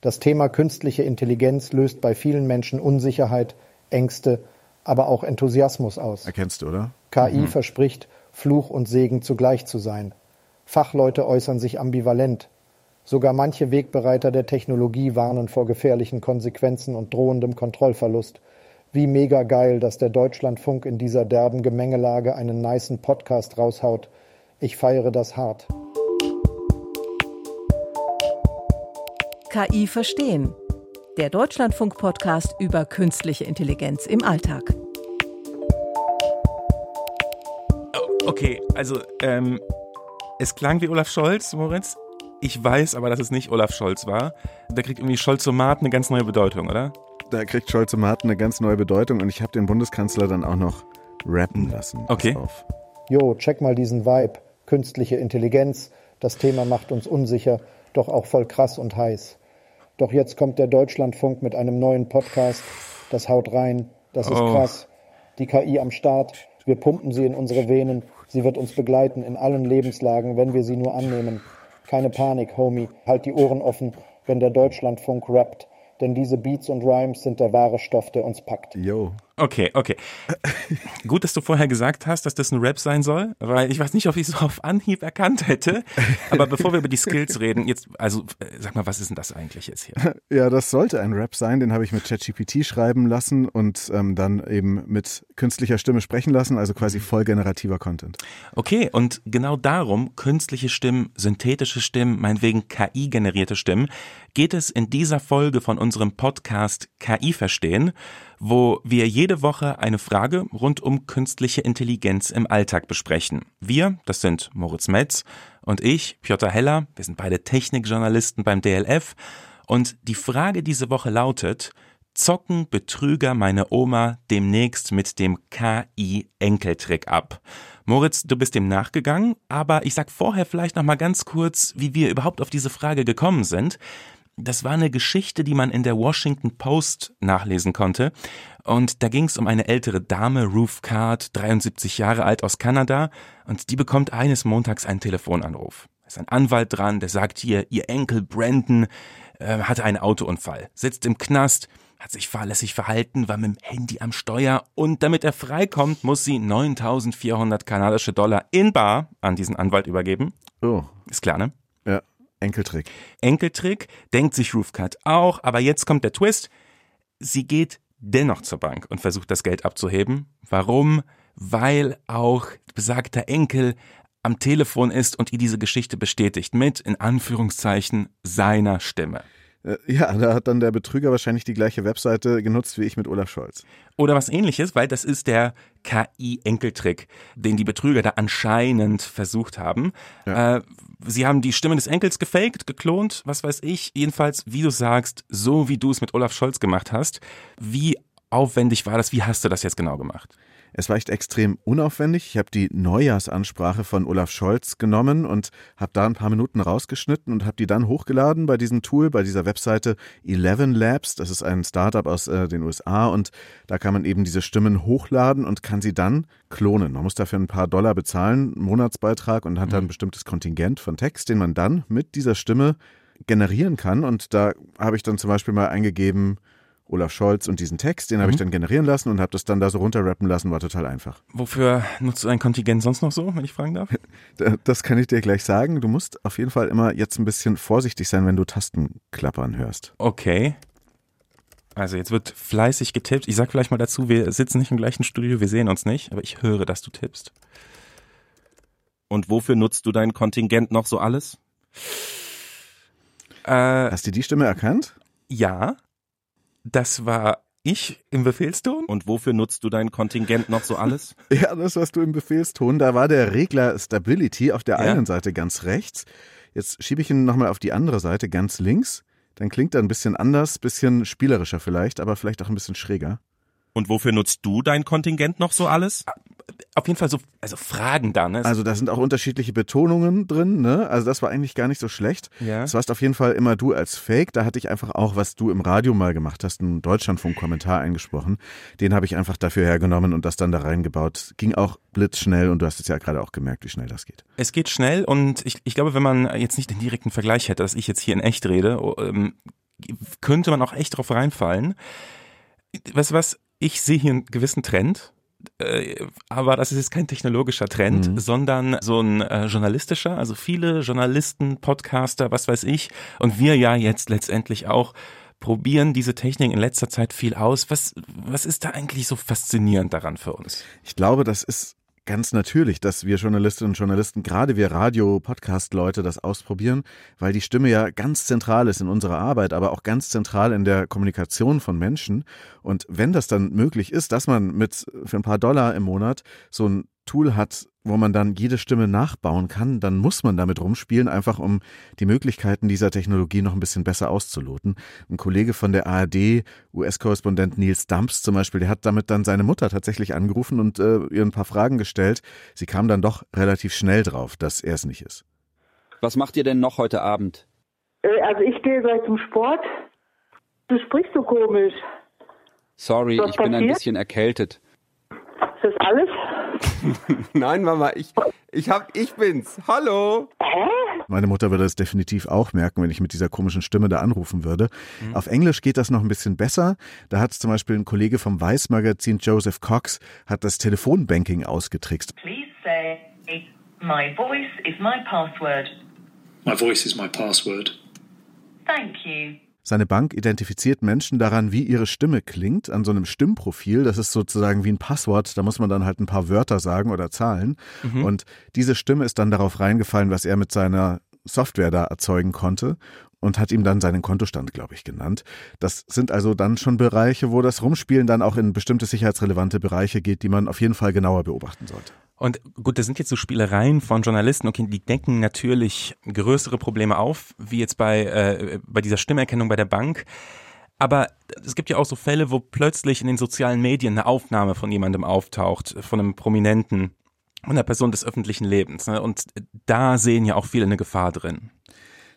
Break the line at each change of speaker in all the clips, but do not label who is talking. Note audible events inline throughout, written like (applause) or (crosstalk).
Das Thema künstliche Intelligenz löst bei vielen Menschen Unsicherheit, Ängste, aber auch Enthusiasmus aus.
Erkennst du, oder?
KI mhm. verspricht, Fluch und Segen zugleich zu sein. Fachleute äußern sich ambivalent. Sogar manche Wegbereiter der Technologie warnen vor gefährlichen Konsequenzen und drohendem Kontrollverlust. Wie mega geil, dass der Deutschlandfunk in dieser derben Gemengelage einen nicen Podcast raushaut. Ich feiere das hart.
KI verstehen. Der Deutschlandfunk-Podcast über künstliche Intelligenz im Alltag.
Okay, also ähm, es klang wie Olaf Scholz, Moritz. Ich weiß aber, dass es nicht Olaf Scholz war. Da kriegt irgendwie Scholzomat eine ganz neue Bedeutung, oder?
Da kriegt Scholzomat eine ganz neue Bedeutung und ich habe den Bundeskanzler dann auch noch rappen lassen.
Okay.
Jo, check mal diesen Vibe. Künstliche Intelligenz. Das Thema macht uns unsicher, doch auch voll krass und heiß. Doch jetzt kommt der Deutschlandfunk mit einem neuen Podcast. Das haut rein. Das ist oh. krass. Die KI am Start. Wir pumpen sie in unsere Venen. Sie wird uns begleiten in allen Lebenslagen, wenn wir sie nur annehmen. Keine Panik, Homie. Halt die Ohren offen, wenn der Deutschlandfunk rappt denn diese Beats und Rhymes sind der wahre Stoff, der uns packt.
Yo.
Okay, okay. Gut, dass du vorher gesagt hast, dass das ein Rap sein soll, weil ich weiß nicht, ob ich es auf Anhieb erkannt hätte. Aber bevor wir über die Skills reden, jetzt, also äh, sag mal, was ist denn das eigentlich jetzt hier? (laughs)
Ja, das sollte ein Rap sein, den habe ich mit ChatGPT schreiben lassen und ähm, dann eben mit künstlicher Stimme sprechen lassen, also quasi mhm. voll generativer Content.
Okay, und genau darum, künstliche Stimmen, synthetische Stimmen, meinetwegen KI-generierte Stimmen, geht es in dieser Folge von unserem Podcast KI verstehen wo wir jede Woche eine Frage rund um künstliche Intelligenz im Alltag besprechen. Wir, das sind Moritz Metz und ich, Piotr Heller, wir sind beide Technikjournalisten beim DLF und die Frage diese Woche lautet, zocken Betrüger meine Oma demnächst mit dem KI-Enkeltrick ab? Moritz, du bist dem nachgegangen, aber ich sag vorher vielleicht noch mal ganz kurz, wie wir überhaupt auf diese Frage gekommen sind. Das war eine Geschichte, die man in der Washington Post nachlesen konnte. Und da ging es um eine ältere Dame, Ruth Card, 73 Jahre alt aus Kanada. Und die bekommt eines Montags einen Telefonanruf. Da ist ein Anwalt dran, der sagt ihr, ihr Enkel Brandon äh, hatte einen Autounfall, sitzt im Knast, hat sich fahrlässig verhalten, war mit dem Handy am Steuer und damit er freikommt, muss sie 9400 kanadische Dollar in Bar an diesen Anwalt übergeben.
Oh.
Ist klar, ne?
Enkeltrick.
Enkeltrick, denkt sich Roofcut auch, aber jetzt kommt der Twist. Sie geht dennoch zur Bank und versucht das Geld abzuheben. Warum? Weil auch besagter Enkel am Telefon ist und ihr diese Geschichte bestätigt mit, in Anführungszeichen, seiner Stimme.
Äh, ja, da hat dann der Betrüger wahrscheinlich die gleiche Webseite genutzt wie ich mit Olaf Scholz.
Oder was ähnliches, weil das ist der KI-Enkeltrick, den die Betrüger da anscheinend versucht haben. Ja. Äh, sie haben die Stimme des Enkels gefaked, geklont, was weiß ich. Jedenfalls, wie du sagst, so wie du es mit Olaf Scholz gemacht hast. Wie aufwendig war das? Wie hast du das jetzt genau gemacht?
Es war echt extrem unaufwendig. Ich habe die Neujahrsansprache von Olaf Scholz genommen und habe da ein paar Minuten rausgeschnitten und habe die dann hochgeladen bei diesem Tool, bei dieser Webseite Eleven Labs. Das ist ein Startup aus äh, den USA und da kann man eben diese Stimmen hochladen und kann sie dann klonen. Man muss dafür ein paar Dollar bezahlen, einen Monatsbeitrag und hat dann ein mhm. bestimmtes Kontingent von Text, den man dann mit dieser Stimme generieren kann. Und da habe ich dann zum Beispiel mal eingegeben, Olaf Scholz und diesen Text, den mhm. habe ich dann generieren lassen und habe das dann da so runterrappen lassen, war total einfach.
Wofür nutzt du dein Kontingent sonst noch so, wenn ich fragen darf? (laughs)
Das kann ich dir gleich sagen. Du musst auf jeden Fall immer jetzt ein bisschen vorsichtig sein, wenn du Tastenklappern hörst.
Okay. Also jetzt wird fleißig getippt. Ich sag vielleicht mal dazu, wir sitzen nicht im gleichen Studio, wir sehen uns nicht, aber ich höre, dass du tippst. Und wofür nutzt du dein Kontingent noch so alles?
Äh, Hast du die Stimme erkannt?
Ja. Das war ich im Befehlston. Und wofür nutzt du dein Kontingent noch so alles? (laughs)
ja, das warst du im Befehlston. Da war der Regler Stability auf der ja. einen Seite ganz rechts. Jetzt schiebe ich ihn nochmal auf die andere Seite ganz links. Dann klingt er ein bisschen anders, bisschen spielerischer vielleicht, aber vielleicht auch ein bisschen schräger.
Und wofür nutzt du dein Kontingent noch so alles? Auf jeden Fall so, also Fragen da, ne?
Also da sind auch unterschiedliche Betonungen drin, ne? Also das war eigentlich gar nicht so schlecht. Ja. Das warst auf jeden Fall immer du als Fake. Da hatte ich einfach auch, was du im Radio mal gemacht hast, einen Deutschlandfunk-Kommentar eingesprochen. Den habe ich einfach dafür hergenommen und das dann da reingebaut. Ging auch blitzschnell und du hast es ja gerade auch gemerkt, wie schnell das geht.
Es geht schnell und ich, ich glaube, wenn man jetzt nicht den direkten Vergleich hätte, dass ich jetzt hier in echt rede, ähm, könnte man auch echt drauf reinfallen. Weißt du was? Ich sehe hier einen gewissen Trend. Äh, aber das ist jetzt kein technologischer Trend, mhm. sondern so ein äh, journalistischer. Also viele Journalisten, Podcaster, was weiß ich, und wir ja jetzt letztendlich auch probieren diese Technik in letzter Zeit viel aus. Was, was ist da eigentlich so faszinierend daran für uns?
Ich glaube, das ist ganz natürlich, dass wir Journalistinnen und Journalisten, gerade wir Radio-Podcast-Leute, das ausprobieren, weil die Stimme ja ganz zentral ist in unserer Arbeit, aber auch ganz zentral in der Kommunikation von Menschen. Und wenn das dann möglich ist, dass man mit für ein paar Dollar im Monat so ein Tool hat, wo man dann jede Stimme nachbauen kann, dann muss man damit rumspielen, einfach um die Möglichkeiten dieser Technologie noch ein bisschen besser auszuloten. Ein Kollege von der ARD, US-Korrespondent Nils Dumps zum Beispiel, der hat damit dann seine Mutter tatsächlich angerufen und äh, ihr ein paar Fragen gestellt. Sie kam dann doch relativ schnell drauf, dass er es nicht ist.
Was macht ihr denn noch heute Abend?
Äh, also ich gehe gleich zum Sport. Du sprichst so komisch.
Sorry, ich passiert? bin ein bisschen erkältet.
Ist das alles? (laughs)
Nein, Mama, ich, ich, hab, ich bin's. Hallo.
Meine Mutter würde es definitiv auch merken, wenn ich mit dieser komischen Stimme da anrufen würde. Mhm. Auf Englisch geht das noch ein bisschen besser. Da hat zum Beispiel ein Kollege vom Weiß-Magazin, Joseph Cox, hat das Telefonbanking ausgetrickst. Please say, my voice is my password. My voice is my password. Thank you. Seine Bank identifiziert Menschen daran, wie ihre Stimme klingt, an so einem Stimmprofil. Das ist sozusagen wie ein Passwort. Da muss man dann halt ein paar Wörter sagen oder Zahlen. Mhm. Und diese Stimme ist dann darauf reingefallen, was er mit seiner Software da erzeugen konnte und hat ihm dann seinen Kontostand, glaube ich, genannt. Das sind also dann schon Bereiche, wo das Rumspielen dann auch in bestimmte sicherheitsrelevante Bereiche geht, die man auf jeden Fall genauer beobachten sollte.
Und gut, das sind jetzt so Spielereien von Journalisten. Okay, die decken natürlich größere Probleme auf, wie jetzt bei, äh, bei dieser Stimmerkennung bei der Bank. Aber es gibt ja auch so Fälle, wo plötzlich in den sozialen Medien eine Aufnahme von jemandem auftaucht, von einem Prominenten, von einer Person des öffentlichen Lebens. Ne? Und da sehen ja auch viele eine Gefahr drin.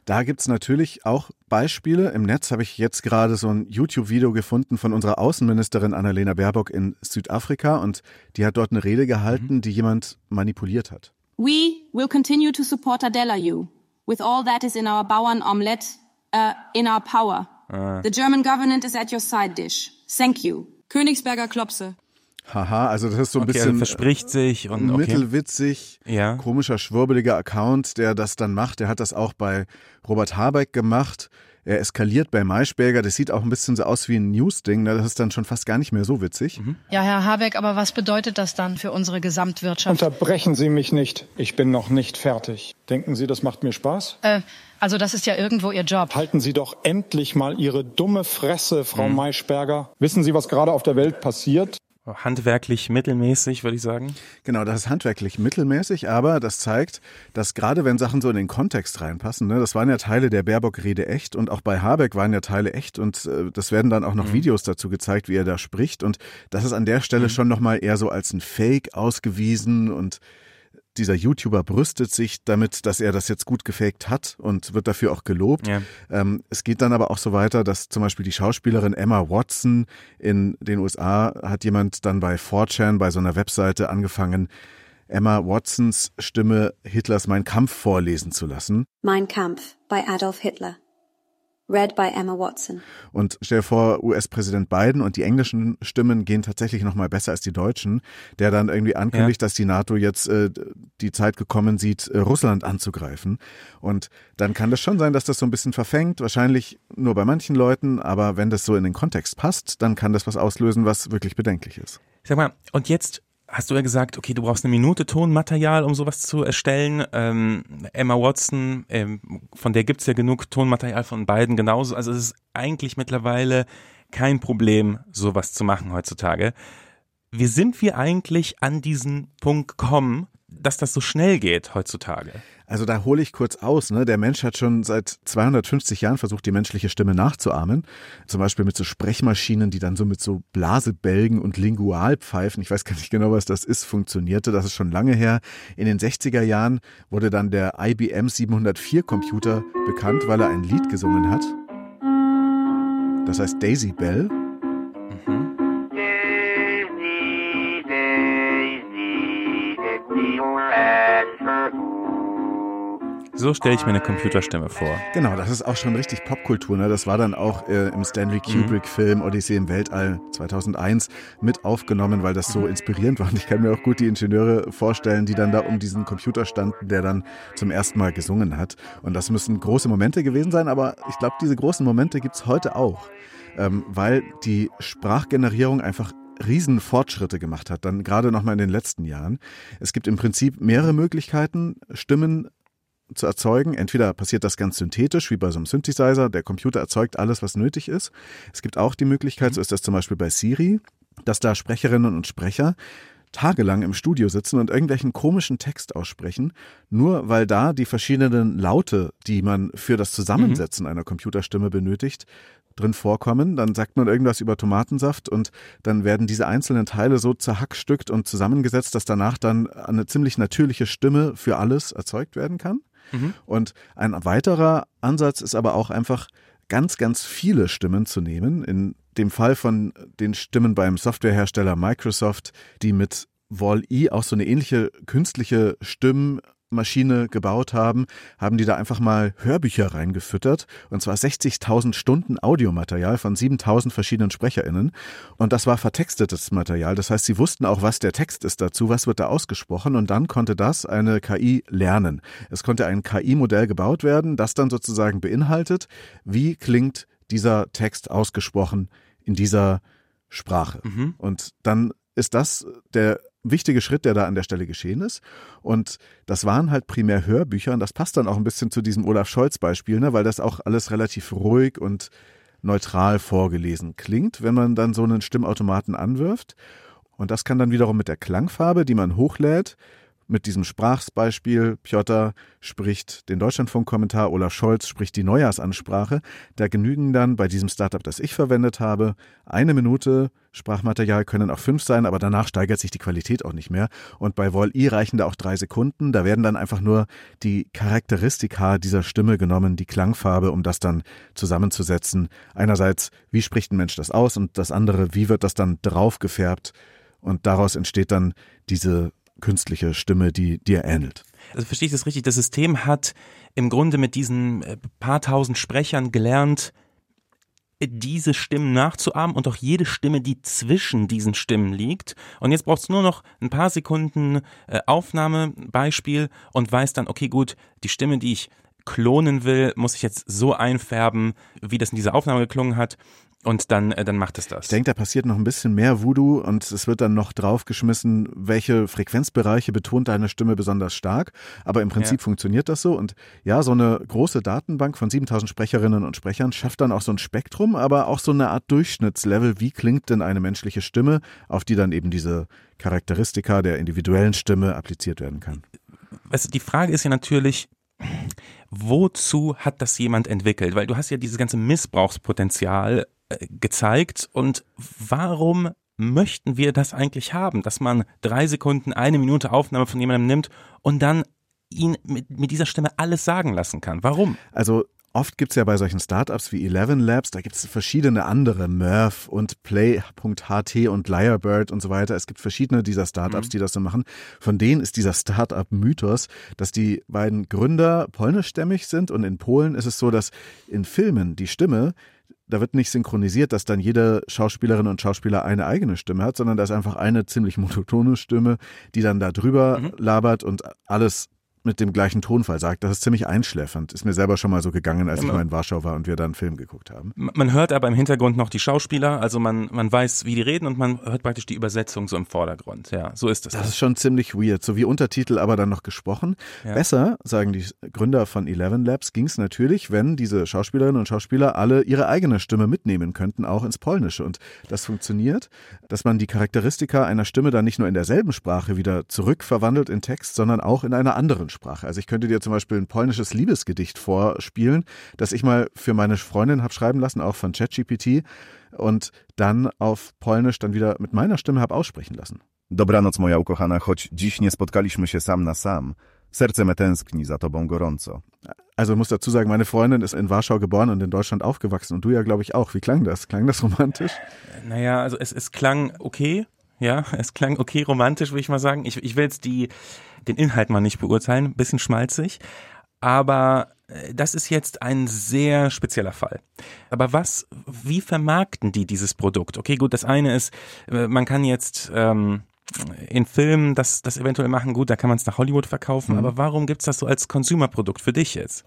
Da gibt's natürlich auch Beispiele. Im Netz habe ich jetzt gerade so ein YouTube-Video gefunden von unserer Außenministerin Annalena Baerbock in Südafrika und die hat dort eine Rede gehalten, mhm. die jemand manipuliert hat.
We will continue to support Adela you with all that is in our Bauern Omelette uh, in our power. Ah. The German government is at your side dish. Thank you. Königsberger Klopse.
Haha, also das ist so ein okay, bisschen
verspricht sich und
okay. mittelwitzig, ja. komischer schwurbeliger Account, der das dann macht. Der hat das auch bei Robert Habeck gemacht. Er eskaliert bei Maischberger. Das sieht auch ein bisschen so aus wie ein News-Ding. Ne? Das ist dann schon fast gar nicht mehr so witzig. Mhm.
Ja, Herr Habeck, aber was bedeutet das dann für unsere Gesamtwirtschaft?
Unterbrechen Sie mich nicht. Ich bin noch nicht fertig. Denken Sie, das macht mir Spaß?
Äh, also das ist ja irgendwo Ihr Job.
Halten Sie doch endlich mal Ihre dumme Fresse, Frau mhm. Maischberger. Wissen Sie, was gerade auf der Welt passiert?
Handwerklich mittelmäßig, würde ich sagen.
Genau, das ist handwerklich mittelmäßig, aber das zeigt, dass gerade wenn Sachen so in den Kontext reinpassen, ne, das waren ja Teile der Baerbock-Rede echt und auch bei Habeck waren ja Teile echt und äh, das werden dann auch noch mhm. Videos dazu gezeigt, wie er da spricht und das ist an der Stelle mhm. schon nochmal eher so als ein Fake ausgewiesen und dieser YouTuber brüstet sich damit, dass er das jetzt gut gefaked hat und wird dafür auch gelobt. Ja. Ähm, es geht dann aber auch so weiter, dass zum Beispiel die Schauspielerin Emma Watson in den USA hat jemand dann bei 4chan, bei so einer Webseite angefangen, Emma Watsons Stimme Hitlers Mein Kampf vorlesen zu lassen.
Mein Kampf bei Adolf Hitler. Read by Emma Watson.
Und stell dir vor, US-Präsident Biden und die englischen Stimmen gehen tatsächlich noch mal besser als die deutschen, der dann irgendwie ankündigt, ja. dass die NATO jetzt äh, die Zeit gekommen sieht, äh, Russland anzugreifen. Und dann kann das schon sein, dass das so ein bisschen verfängt, wahrscheinlich nur bei manchen Leuten, aber wenn das so in den Kontext passt, dann kann das was auslösen, was wirklich bedenklich ist.
Sag mal, und jetzt hast du ja gesagt, okay, du brauchst eine Minute Tonmaterial, um sowas zu erstellen. Ähm, Emma Watson, ähm, von der gibt's ja genug Tonmaterial von beiden genauso. Also es ist eigentlich mittlerweile kein Problem, sowas zu machen heutzutage. Wie sind wir eigentlich an diesen Punkt gekommen, dass das so schnell geht heutzutage?
Also da hole ich kurz aus. Ne? Der Mensch hat schon seit 250 Jahren versucht, die menschliche Stimme nachzuahmen. Zum Beispiel mit so Sprechmaschinen, die dann so mit so Blasebälgen und Lingualpfeifen, ich weiß gar nicht genau, was das ist, funktionierte. Das ist schon lange her. In den 60er Jahren wurde dann der IBM 704 Computer bekannt, weil er ein Lied gesungen hat. Das heißt Daisy Bell. Mhm.
So stelle ich mir eine Computerstimme vor.
Genau, das ist auch schon richtig Popkultur. Ne? Das war dann auch äh, im Stanley Kubrick-Film Odyssee im Weltall 2001 mit aufgenommen, weil das so inspirierend war. Und ich kann mir auch gut die Ingenieure vorstellen, die dann da um diesen Computer standen, der dann zum ersten Mal gesungen hat. Und das müssen große Momente gewesen sein, aber ich glaube, diese großen Momente gibt's heute auch, ähm, weil die Sprachgenerierung einfach riesen Fortschritte gemacht hat, dann gerade nochmal in den letzten Jahren. Es gibt im Prinzip mehrere Möglichkeiten, Stimmen zu erzeugen. Entweder passiert das ganz synthetisch, wie bei so einem Synthesizer, der Computer erzeugt alles, was nötig ist. Es gibt auch die Möglichkeit, so ist das zum Beispiel bei Siri, dass da Sprecherinnen und Sprecher tagelang im Studio sitzen und irgendwelchen komischen Text aussprechen, nur weil da die verschiedenen Laute, die man für das Zusammensetzen einer Computerstimme benötigt, drin vorkommen. Dann sagt man irgendwas über Tomatensaft und dann werden diese einzelnen Teile so zerhackstückt und zusammengesetzt, dass danach dann eine ziemlich natürliche Stimme für alles erzeugt werden kann.
Mhm.
Und ein weiterer Ansatz ist aber auch einfach ganz, ganz viele Stimmen zu nehmen. In dem Fall von den Stimmen beim Softwarehersteller Microsoft, die mit Wall-E auch so eine ähnliche künstliche Stimmmaschine gebaut haben, haben die da einfach mal Hörbücher reingefüttert und zwar 60.000 Stunden Audiomaterial von 7.000 verschiedenen SprecherInnen und das war vertextetes Material. Das heißt, sie wussten auch, was der Text ist dazu, was wird da ausgesprochen und dann konnte das eine KI lernen. Es konnte ein KI-Modell gebaut werden, das dann sozusagen beinhaltet, wie klingt dieser Text ausgesprochen in dieser Sprache.
Mhm.
Und dann ist das der wichtige Schritt, der da an der Stelle geschehen ist. Und das waren halt primär Hörbücher und das passt dann auch ein bisschen zu diesem Olaf Scholz-Beispiel, ne, weil das auch alles relativ ruhig und neutral vorgelesen klingt, wenn man dann so einen Stimmautomaten anwirft. Und das kann dann wiederum mit der Klangfarbe, die man hochlädt, mit diesem Sprachbeispiel, Piotr spricht den Deutschlandfunk-Kommentar, Olaf Scholz spricht die Neujahrsansprache. Da genügen dann bei diesem Startup, das ich verwendet habe, eine Minute Sprachmaterial, können auch fünf sein, aber danach steigert sich die Qualität auch nicht mehr. Und bei Wall-E reichen da auch drei Sekunden. Da werden dann einfach nur die Charakteristika dieser Stimme genommen, die Klangfarbe, um das dann zusammenzusetzen. Einerseits, wie spricht ein Mensch das aus? Und das andere, wie wird das dann draufgefärbt? Und daraus entsteht dann diese künstliche Stimme, die dir ähnelt.
Also verstehe ich das richtig? Das System hat im Grunde mit diesen äh, paar tausend Sprechern gelernt, diese Stimmen nachzuahmen und auch jede Stimme, die zwischen diesen Stimmen liegt. Und jetzt brauchst du nur noch ein paar Sekunden äh, Aufnahmebeispiel und weißt dann, okay, gut, die Stimme, die ich klonen will, muss ich jetzt so einfärben, wie das in dieser Aufnahme geklungen hat. Und dann, äh, dann macht es das.
Ich denke, da passiert noch ein bisschen mehr Voodoo und es wird dann noch draufgeschmissen, welche Frequenzbereiche betont deine Stimme besonders stark. Aber im Prinzip
Ja.
funktioniert das so. Und ja, so eine große Datenbank von 7000 Sprecherinnen und Sprechern schafft dann auch so ein Spektrum, aber auch so eine Art Durchschnittslevel. Wie klingt denn eine menschliche Stimme, auf die dann eben diese Charakteristika der individuellen Stimme appliziert werden kann?
du, die Frage ist ja natürlich, wozu hat das jemand entwickelt? Weil du hast ja dieses ganze Missbrauchspotenzial gezeigt und warum möchten wir das eigentlich haben, dass man drei Sekunden, eine Minute Aufnahme von jemandem nimmt und dann ihn mit, mit dieser Stimme alles sagen lassen kann? Warum?
Also oft gibt's ja bei solchen Startups wie Eleven Labs, da gibt's verschiedene andere, Murph und Play.ht und Lyrebird und so weiter. Es gibt verschiedene dieser Startups, die das so machen. Von denen ist dieser Startup-Mythos, dass die beiden Gründer polnischstämmig sind und in Polen ist es so, dass in Filmen die Stimme da wird nicht synchronisiert, dass dann jede Schauspielerin und Schauspieler eine eigene Stimme hat, sondern da ist einfach eine ziemlich monotone Stimme, die dann da drüber labert und alles mit dem gleichen Tonfall sagt. Das ist ziemlich einschläfernd. Ist mir selber schon mal so gegangen, als
Ja,
ich mal in Warschau war und wir da einen Film geguckt haben.
Man hört aber im Hintergrund noch die Schauspieler, also man, man weiß, wie die reden und man hört praktisch die Übersetzung so im Vordergrund. Ja, so ist es.
Das ist schon ziemlich weird. So wie Untertitel, aber dann noch gesprochen.
Ja.
Besser, sagen die Gründer von Eleven Labs, ging es natürlich, wenn diese Schauspielerinnen und Schauspieler alle ihre eigene Stimme mitnehmen könnten, auch ins Polnische. Und das funktioniert, dass man die Charakteristika einer Stimme dann nicht nur in derselben Sprache wieder zurückverwandelt in Text, sondern auch in einer anderen Sprache. Also ich könnte dir zum Beispiel ein polnisches Liebesgedicht vorspielen, das ich mal für meine Freundin habe schreiben lassen, auch von ChatGPT, und dann auf Polnisch dann wieder mit meiner Stimme habe aussprechen lassen.
Dobranoc moja ukochana, choć dziś nie spotkaliśmy się sam na sam. Serce me tęskni za tobą gorąco.
Also muss dazu sagen, meine Freundin ist in Warschau geboren und in Deutschland aufgewachsen und du ja, glaube ich, auch. Wie klang das? Klang das romantisch?
Naja, also es, es klang okay. Ja, (laughs) es klang okay romantisch, würde ich mal sagen. Ich, ich will jetzt die, den Inhalt mal nicht beurteilen, bisschen schmalzig. Aber äh, das ist jetzt ein sehr spezieller Fall. Aber was, wie vermarkten die dieses Produkt? Okay, gut, das eine ist, äh, man kann jetzt ähm, in Filmen das, das eventuell machen, gut, da kann man es nach Hollywood verkaufen, mhm. aber warum gibt's das so als Consumer-Produkt für dich jetzt?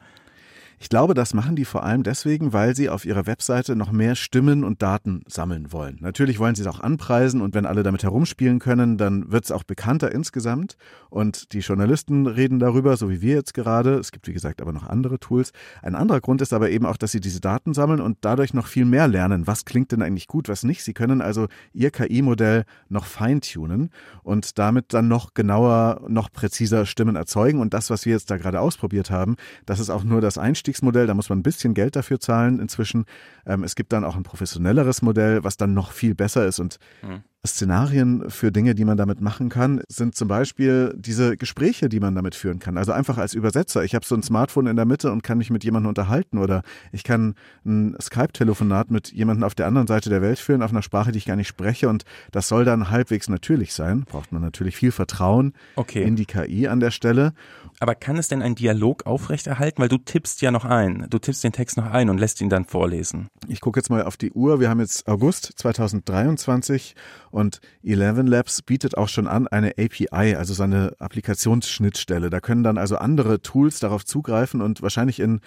Ich glaube, das machen die vor allem deswegen, weil sie auf ihrer Webseite noch mehr Stimmen und Daten sammeln wollen. Natürlich wollen sie es auch anpreisen und wenn alle damit herumspielen können, dann wird es auch bekannter insgesamt. Und die Journalisten reden darüber, so wie wir jetzt gerade. Es gibt, wie gesagt, aber noch andere Tools. Ein anderer Grund ist aber eben auch, dass sie diese Daten sammeln und dadurch noch viel mehr lernen. Was klingt denn eigentlich gut, was nicht? Sie können also ihr KI-Modell noch feintunen und damit dann noch genauer, noch präziser Stimmen erzeugen. Und das, was wir jetzt da gerade ausprobiert haben, das ist auch nur das Einstieg Einstiegsmodell, da muss man ein bisschen Geld dafür zahlen inzwischen. Ähm, es gibt dann auch ein professionelleres Modell, was dann noch viel besser ist und mhm. Szenarien für Dinge, die man damit machen kann, sind zum Beispiel diese Gespräche, die man damit führen kann. Also einfach als Übersetzer. Ich habe so ein Smartphone in der Mitte und kann mich mit jemandem unterhalten oder ich kann ein Skype-Telefonat mit jemandem auf der anderen Seite der Welt führen, auf einer Sprache, die ich gar nicht spreche und das soll dann halbwegs natürlich sein. Braucht man natürlich viel Vertrauen okay. in die KI an der Stelle.
Aber kann es denn ein Dialog aufrechterhalten? Weil du tippst ja noch ein. Du tippst den Text noch ein und lässt ihn dann vorlesen.
Ich gucke jetzt mal auf die Uhr. Wir haben jetzt August 2023 und Eleven Labs bietet auch schon an eine API, also seine Applikationsschnittstelle. Da können dann also andere Tools darauf zugreifen und wahrscheinlich in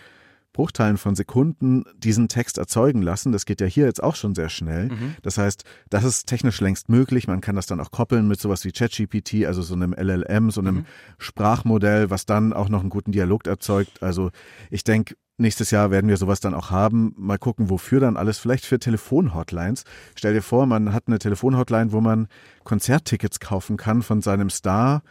Bruchteilen von Sekunden diesen Text erzeugen lassen. Das geht ja hier jetzt auch schon sehr schnell. Mhm. Das heißt, das ist technisch längst möglich. Man kann das dann auch koppeln mit sowas wie ChatGPT, also so einem LLM, so einem mhm. Sprachmodell, was dann auch noch einen guten Dialog erzeugt. Also ich denke, Nächstes Jahr werden wir sowas dann auch haben. Mal gucken, wofür dann alles. Vielleicht für Telefonhotlines. Stell dir vor, man hat eine Telefonhotline, wo man Konzerttickets kaufen kann von seinem Star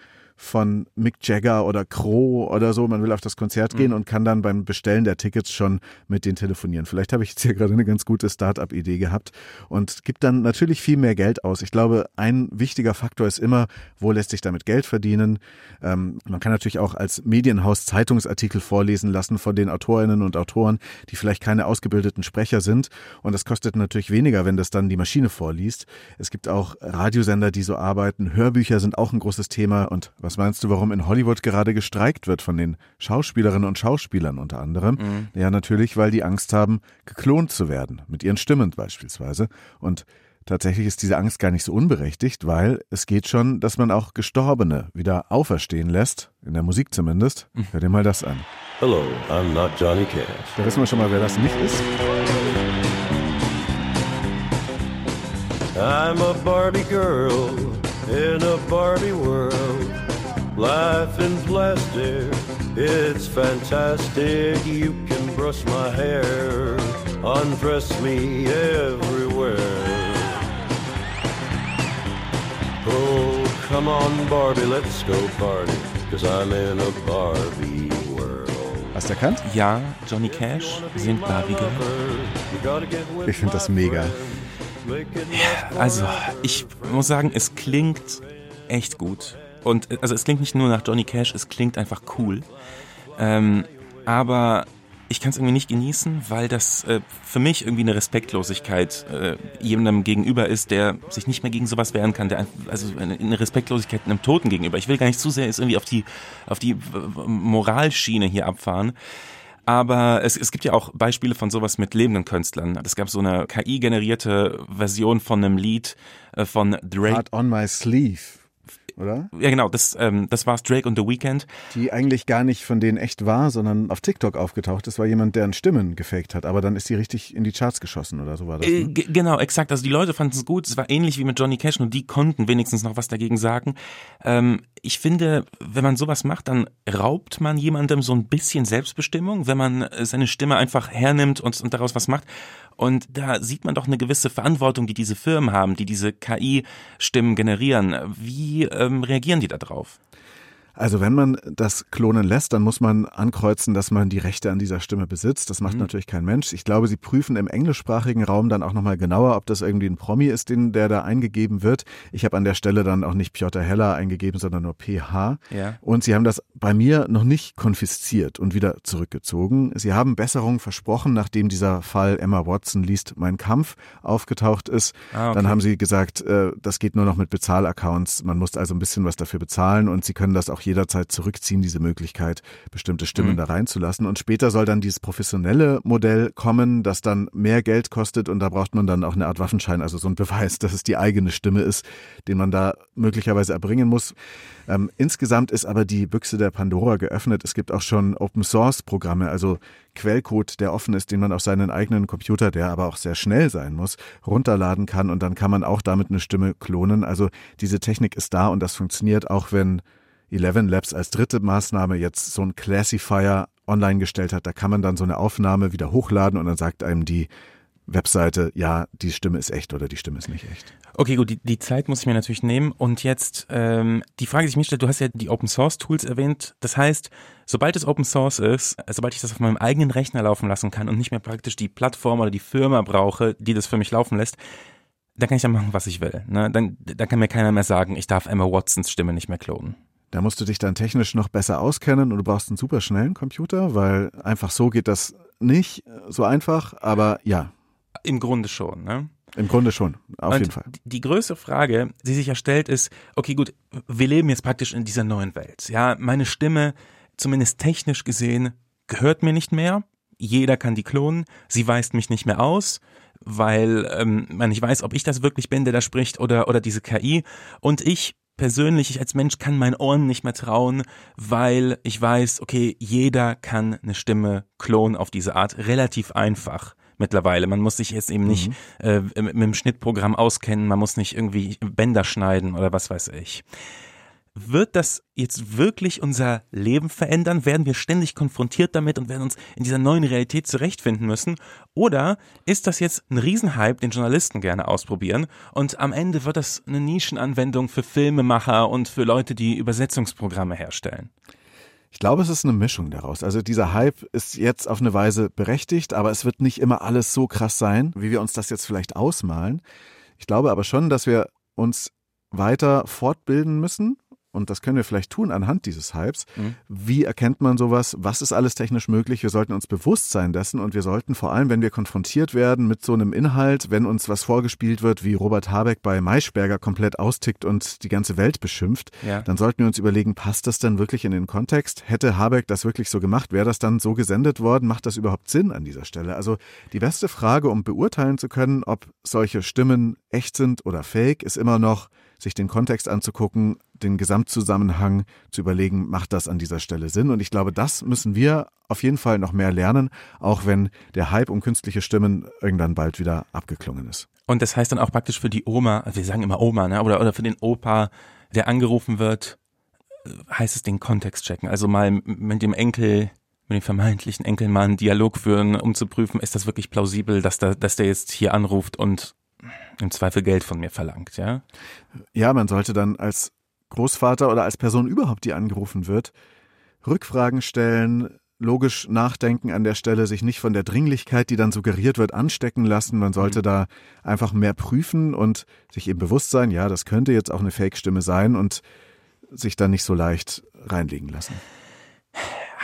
von Mick Jagger oder Crow oder so. Man will auf das Konzert gehen mhm. und kann dann beim Bestellen der Tickets schon mit denen telefonieren. Vielleicht habe ich jetzt hier gerade eine ganz gute Start-up-Idee gehabt und gibt dann natürlich viel mehr Geld aus. Ich glaube, ein wichtiger Faktor ist immer, wo lässt sich damit Geld verdienen. Ähm, man kann natürlich auch als Medienhaus Zeitungsartikel vorlesen lassen von den Autorinnen und Autoren, die vielleicht keine ausgebildeten Sprecher sind. Und das kostet natürlich weniger, wenn das dann die Maschine vorliest. Es gibt auch Radiosender, die so arbeiten. Hörbücher sind auch ein großes Thema und was meinst du, warum in Hollywood gerade gestreikt wird von den Schauspielerinnen und Schauspielern unter anderem? Mhm. Ja, natürlich, weil die Angst haben, geklont zu werden, mit ihren Stimmen beispielsweise. Und tatsächlich ist diese Angst gar nicht so unberechtigt, weil es geht schon, dass man auch Gestorbene wieder auferstehen lässt, in der Musik zumindest. Mhm. Hör dir mal das an.
Hello, I'm not Johnny Cash.
Da wissen wir schon mal, wer das nicht ist.
I'm a Barbie girl in a Barbie world. Life in plastic, it's fantastic. You can brush my hair, undress me everywhere. Oh, come on, Barbie, let's go party, cause I'm in a Barbie world.
Hast du erkannt?
Ja, Johnny Cash singt Barbie Girl.
Ich finde das mega.
Ja, also, ich muss sagen, es klingt echt gut. Und also es klingt nicht nur nach Johnny Cash, es klingt einfach cool. Ähm, aber ich kann es irgendwie nicht genießen, weil das äh, für mich irgendwie eine Respektlosigkeit äh, jemandem gegenüber ist, der sich nicht mehr gegen sowas wehren kann, der also eine, Respektlosigkeit einem Toten gegenüber. Ich will gar nicht zu sehr jetzt irgendwie auf die auf die Moralschiene hier abfahren. Aber es, es gibt ja auch Beispiele von sowas mit lebenden Künstlern. Es gab so eine KI-generierte Version von einem Lied äh, von Drake.
Heart on my sleeve oder?
Ja, genau, das, ähm, das war's Drake und The Weeknd.
Die eigentlich gar nicht von denen echt war, sondern auf TikTok aufgetaucht. Das war jemand, der Stimmen gefaked hat, aber dann ist die richtig in die Charts geschossen oder so war das.
Äh, ne? Äh, genau, exakt. Also die Leute fanden es gut. Es war ähnlich wie mit Johnny Cash, nur die konnten wenigstens noch was dagegen sagen. Ähm, ich finde, wenn man sowas macht, dann raubt man jemandem so ein bisschen Selbstbestimmung, wenn man äh, seine Stimme einfach hernimmt und, und daraus was macht. Und da sieht man doch eine gewisse Verantwortung, die diese Firmen haben, die diese KI-Stimmen generieren. Wie ähm, reagieren die da drauf?
Also wenn man das klonen lässt, dann muss man ankreuzen, dass man die Rechte an dieser Stimme besitzt. Das macht mhm. natürlich kein Mensch. Ich glaube, sie prüfen im englischsprachigen Raum dann auch nochmal genauer, ob das irgendwie ein Promi ist, den, der da eingegeben wird. Ich habe an der Stelle dann auch nicht Piotr Heller eingegeben, sondern nur PH. Ja. Und sie haben das bei mir noch nicht konfisziert und wieder zurückgezogen. Sie haben Besserung versprochen, nachdem dieser Fall Emma Watson liest Mein Kampf aufgetaucht ist. Ah, okay. Dann haben sie gesagt, äh, das geht nur noch mit Bezahlaccounts. Man muss also ein bisschen was dafür bezahlen und sie können das auch jederzeit zurückziehen, diese Möglichkeit, bestimmte Stimmen
Mhm.
da reinzulassen. Und später soll dann dieses professionelle Modell kommen, das dann mehr Geld kostet und da braucht man dann auch eine Art Waffenschein, also so ein Beweis, dass es die eigene Stimme ist, den man da möglicherweise erbringen muss. Ähm, insgesamt ist aber die Büchse der Pandora geöffnet. Es gibt auch schon Open Source Programme, also Quellcode, der offen ist, den man auf seinen eigenen Computer, der aber auch sehr schnell sein muss, runterladen kann und dann kann man auch damit eine Stimme klonen. Also diese Technik ist da und das funktioniert auch wenn Eleven Labs als dritte Maßnahme jetzt so ein Classifier online gestellt hat. Da kann man dann so eine Aufnahme wieder hochladen und dann sagt einem die Webseite, ja, die Stimme ist echt oder die Stimme ist nicht echt.
Okay, gut, die, die Zeit muss ich mir natürlich nehmen. Und jetzt ähm, die Frage, die ich mir stelle, du hast ja die Open Source Tools erwähnt. Das heißt, sobald es Open Source ist, sobald ich das auf meinem eigenen Rechner laufen lassen kann und nicht mehr praktisch die Plattform oder die Firma brauche, die das für mich laufen lässt, dann kann ich dann machen, was ich will. Ne? Dann, dann kann mir keiner mehr sagen, ich darf Emma Watsons Stimme nicht mehr klonen.
Da musst du dich dann technisch noch besser auskennen und du brauchst einen super schnellen Computer, weil einfach so geht das nicht so einfach, aber ja.
Im Grunde schon, ne?
Im Grunde schon, auf
Und
jeden Fall.
Die größte Frage, die sich ja stellt, ist, okay, gut, wir leben jetzt praktisch in dieser neuen Welt. Ja, meine Stimme, zumindest technisch gesehen, gehört mir nicht mehr. Jeder kann die klonen. Sie weist mich nicht mehr aus, weil ähm, man nicht weiß, ob ich das wirklich bin, der da spricht oder, oder diese KI. Und ich persönlich, ich als Mensch kann meinen Ohren nicht mehr trauen, weil ich weiß, okay, jeder kann eine Stimme klonen auf diese Art. Relativ einfach mittlerweile. Man muss sich jetzt eben nicht äh, mit, mit dem Schnittprogramm auskennen, man muss nicht irgendwie Bänder schneiden oder was weiß ich. Wird das jetzt wirklich unser Leben verändern? Werden wir ständig konfrontiert damit und werden uns in dieser neuen Realität zurechtfinden müssen? Oder ist das jetzt ein Riesenhype, den Journalisten gerne ausprobieren und am Ende wird das eine Nischenanwendung für Filmemacher und für Leute, die Übersetzungsprogramme herstellen?
Ich glaube, es ist eine Mischung daraus. Also dieser Hype ist jetzt auf eine Weise berechtigt, aber es wird nicht immer alles so krass sein, wie wir uns das jetzt vielleicht ausmalen. Ich glaube aber schon, dass wir uns weiter fortbilden müssen. Und das können wir vielleicht tun anhand dieses Hypes.
Mhm.
Wie erkennt man sowas? Was ist alles technisch möglich? Wir sollten uns bewusst sein dessen und wir sollten vor allem, wenn wir konfrontiert werden mit so einem Inhalt, wenn uns was vorgespielt wird, wie Robert Habeck bei Maischberger komplett austickt und die ganze Welt beschimpft,
Ja.
dann sollten wir uns überlegen, passt das denn wirklich in den Kontext? Hätte Habeck das wirklich so gemacht? Wäre das dann so gesendet worden? Macht das überhaupt Sinn an dieser Stelle? Also die beste Frage, um beurteilen zu können, ob solche Stimmen echt sind oder fake, ist immer noch, sich den Kontext anzugucken, den Gesamtzusammenhang zu überlegen, macht das an dieser Stelle Sinn? Und ich glaube, das müssen wir auf jeden Fall noch mehr lernen, auch wenn der Hype um künstliche Stimmen irgendwann bald wieder abgeklungen ist.
Und das heißt dann auch praktisch für die Oma, also wir sagen immer Oma, ne? oder, oder für den Opa, der angerufen wird, äh, heißt es den Kontext checken. Also mal mit dem Enkel, mit dem vermeintlichen Enkel mal einen Dialog führen, um zu prüfen, ist das wirklich plausibel, dass, da, dass der jetzt hier anruft und im Zweifel Geld von mir verlangt, ja?
Ja, man sollte dann als Großvater oder als Person überhaupt, die angerufen wird, Rückfragen stellen, logisch nachdenken an der Stelle, sich nicht von der Dringlichkeit, die dann suggeriert wird, anstecken lassen. Man sollte da einfach mehr prüfen und sich eben bewusst sein, ja, das könnte jetzt auch eine Fake-Stimme sein und sich dann nicht so leicht reinlegen lassen.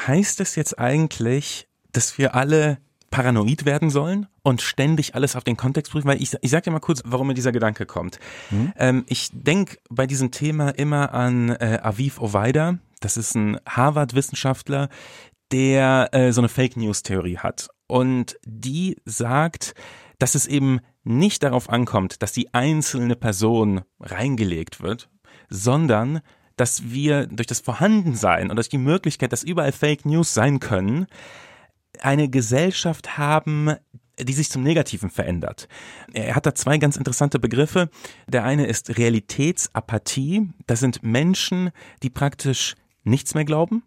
Heißt es jetzt eigentlich, dass wir alle paranoid werden sollen und ständig alles auf den Kontext prüfen? Weil ich, ich sage dir mal kurz, warum mir dieser Gedanke kommt. Ähm, ich denke bei diesem Thema immer an äh, Aviv Oweida. Das ist ein Harvard-Wissenschaftler, der äh, so eine Fake News-Theorie hat. Und die sagt, dass es eben nicht darauf ankommt, dass die einzelne Person reingelegt wird, sondern dass wir durch das Vorhandensein und durch die Möglichkeit, dass überall Fake News sein können, eine Gesellschaft haben, die sich zum Negativen verändert. Er hat da zwei ganz interessante Begriffe. Der eine ist Realitätsapathie. Das sind Menschen, die praktisch nichts mehr glauben,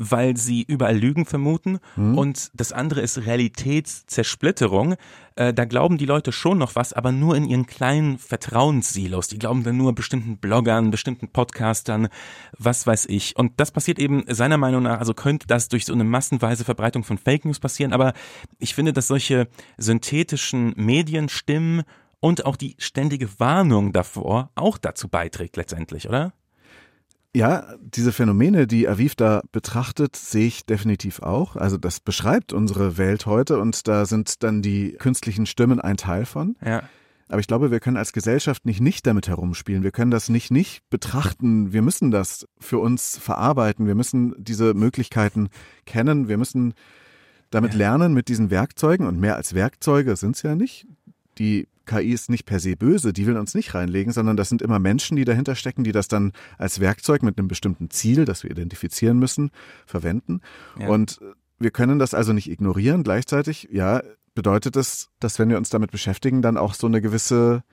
weil sie überall Lügen vermuten. Und das andere ist Realitätszersplitterung. Äh, da glauben die Leute schon noch was, aber nur in ihren kleinen Vertrauenssilos. Die glauben dann nur bestimmten Bloggern, bestimmten Podcastern, was weiß ich. Und das passiert eben seiner Meinung nach, also könnte das durch so eine massenweise Verbreitung von Fake News passieren. Aber ich finde, dass solche synthetischen Medienstimmen und auch die ständige Warnung davor auch dazu beiträgt letztendlich, oder?
Ja, diese Phänomene, die Aviv da betrachtet, sehe ich definitiv auch. Also das beschreibt unsere Welt heute und da sind dann die künstlichen Stimmen ein Teil von.
Ja.
Aber ich glaube, wir können als Gesellschaft nicht nicht damit herumspielen. Wir können das nicht nicht betrachten. Wir müssen das für uns verarbeiten. Wir müssen diese Möglichkeiten kennen. Wir müssen damit ja. lernen mit diesen Werkzeugen und mehr als Werkzeuge sind es ja nicht. Die KI ist nicht per se böse, die will uns nicht reinlegen, sondern das sind immer Menschen, die dahinter stecken, die das dann als Werkzeug mit einem bestimmten Ziel, das wir identifizieren müssen, verwenden. Ja. Und wir können das also nicht ignorieren. Gleichzeitig, ja, bedeutet es, dass wenn wir uns damit beschäftigen, dann auch so eine gewisse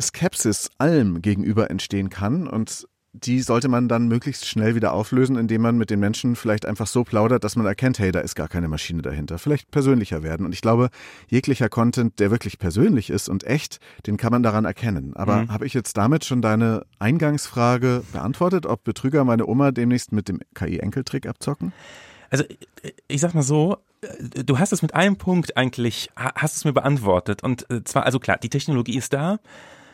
Skepsis allem gegenüber entstehen kann und die sollte man dann möglichst schnell wieder auflösen, indem man mit den Menschen vielleicht einfach so plaudert, dass man erkennt, hey, da ist gar keine Maschine dahinter. Vielleicht persönlicher werden. Und ich glaube, jeglicher Content, der wirklich persönlich ist und echt, den kann man daran erkennen. Aber mhm. habe ich jetzt damit schon deine Eingangsfrage beantwortet, ob Betrüger meine Oma demnächst mit dem KI-Enkeltrick abzocken?
Also ich sag mal so, du hast es mit einem Punkt eigentlich, hast es mir beantwortet. Und äh, zwar, also klar, die Technologie ist da,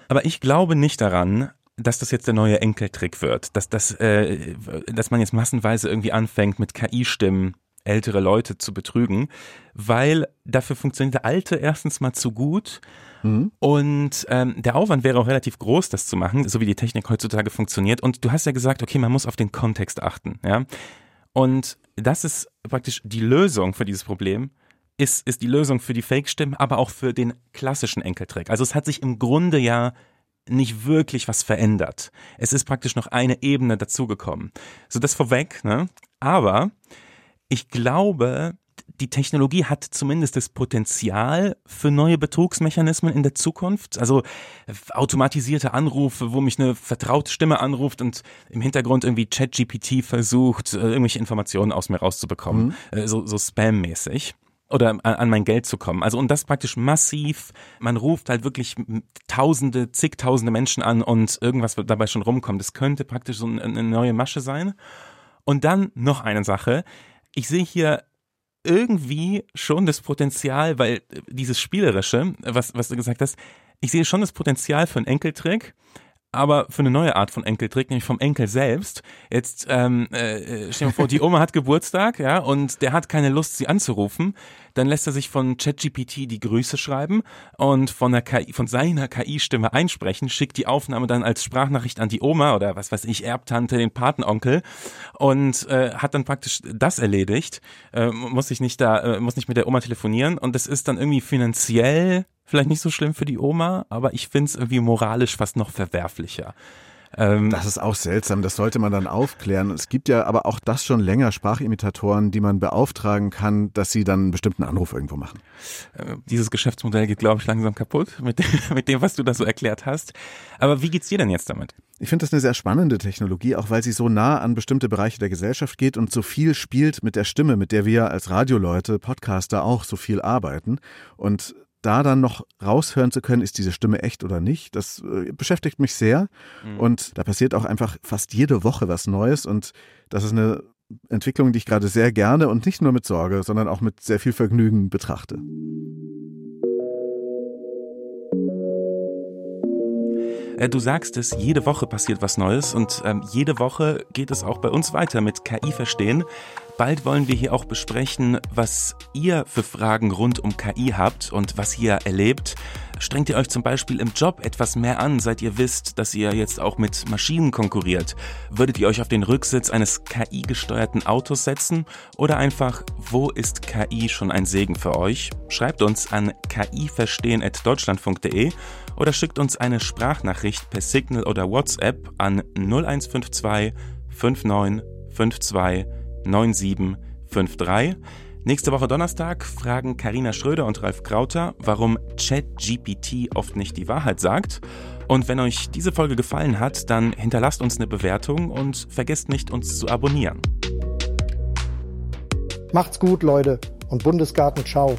aber ich glaube nicht daran, dass das jetzt der neue Enkeltrick wird, dass, dass, äh, dass man jetzt massenweise irgendwie anfängt mit KI-Stimmen ältere Leute zu betrügen, weil dafür funktioniert der alte erstens mal zu gut mhm. und ähm, der Aufwand wäre auch relativ groß, das zu machen, so wie die Technik heutzutage funktioniert. Und du hast ja gesagt, okay, man muss auf den Kontext achten, ja. Und das ist praktisch die Lösung für dieses Problem, ist, ist die Lösung für die Fake-Stimmen, aber auch für den klassischen Enkeltrick. Also es hat sich im Grunde ja nicht wirklich was verändert. Es ist praktisch noch eine Ebene dazugekommen. So das vorweg, ne? Aber ich glaube, die Technologie hat zumindest das Potenzial für neue Betrugsmechanismen in der Zukunft. Also automatisierte Anrufe, wo mich eine vertraute Stimme anruft und im Hintergrund irgendwie ChatGPT versucht, äh, irgendwelche Informationen aus mir rauszubekommen. Mhm. Äh, so, so Spam-mäßig oder an, mein Geld zu kommen. Also und das praktisch massiv. Man ruft halt wirklich Tausende, zigtausende Menschen an und irgendwas wird dabei schon rumkommen. Das könnte praktisch so eine neue Masche sein. Und dann noch eine Sache. Ich sehe hier irgendwie schon das Potenzial, weil dieses Spielerische, was, was du gesagt hast, ich sehe schon das Potenzial für einen Enkeltrick aber für eine neue Art von Enkeltrick, nämlich vom Enkel selbst. Jetzt ähm, äh, stell dir vor, die Oma hat Geburtstag, ja, und der hat keine Lust, sie anzurufen. Dann lässt er sich von ChatGPT die Grüße schreiben und von der KI, von seiner KI-Stimme einsprechen, schickt die Aufnahme dann als Sprachnachricht an die Oma oder was weiß ich, Erbtante, den Patenonkel und äh, hat dann praktisch das erledigt. Äh, muss sich nicht da, äh, muss nicht mit der Oma telefonieren und das ist dann irgendwie finanziell vielleicht nicht so schlimm für die Oma, aber ich finde es irgendwie moralisch fast noch verwerflicher.
Ähm, das ist auch seltsam, das sollte man dann aufklären. Es gibt ja aber auch das schon länger Sprachimitatoren, die man beauftragen kann, dass sie dann einen bestimmten Anruf irgendwo machen.
Äh, dieses Geschäftsmodell geht, glaube ich, langsam kaputt mit dem, (laughs) mit dem, was du da so erklärt hast. Aber wie geht's dir denn jetzt damit?
Ich finde das eine sehr spannende Technologie, auch weil sie so nah an bestimmte Bereiche der Gesellschaft geht und so viel spielt mit der Stimme, mit der wir als Radioleute, Podcaster auch so viel arbeiten. Und da dann noch raushören zu können, ist diese Stimme echt oder nicht, das äh, beschäftigt mich sehr. Mhm. Und da passiert auch einfach fast jede Woche was Neues. Und das ist eine Entwicklung, die ich gerade sehr gerne und nicht nur mit Sorge, sondern auch mit sehr viel Vergnügen betrachte.
Du sagst es, jede Woche passiert was Neues und ähm, jede Woche geht es auch bei uns weiter mit KI verstehen. Bald wollen wir hier auch besprechen, was ihr für Fragen rund um KI habt und was ihr erlebt. Strengt ihr euch zum Beispiel im Job etwas mehr an, seit ihr wisst, dass ihr jetzt auch mit Maschinen konkurriert? Würdet ihr euch auf den Rücksitz eines KI-gesteuerten Autos setzen? Oder einfach, wo ist KI schon ein Segen für euch? Schreibt uns an kiverstehen.deutschlandfunk.de oder schickt uns eine Sprachnachricht per Signal oder WhatsApp an 0152 5952 9753. Nächste Woche Donnerstag fragen Karina Schröder und Ralf Krauter, warum ChatGPT oft nicht die Wahrheit sagt. Und wenn euch diese Folge gefallen hat, dann hinterlasst uns eine Bewertung und vergesst nicht, uns zu abonnieren.
Macht's gut, Leute, und Bundesgarten, ciao.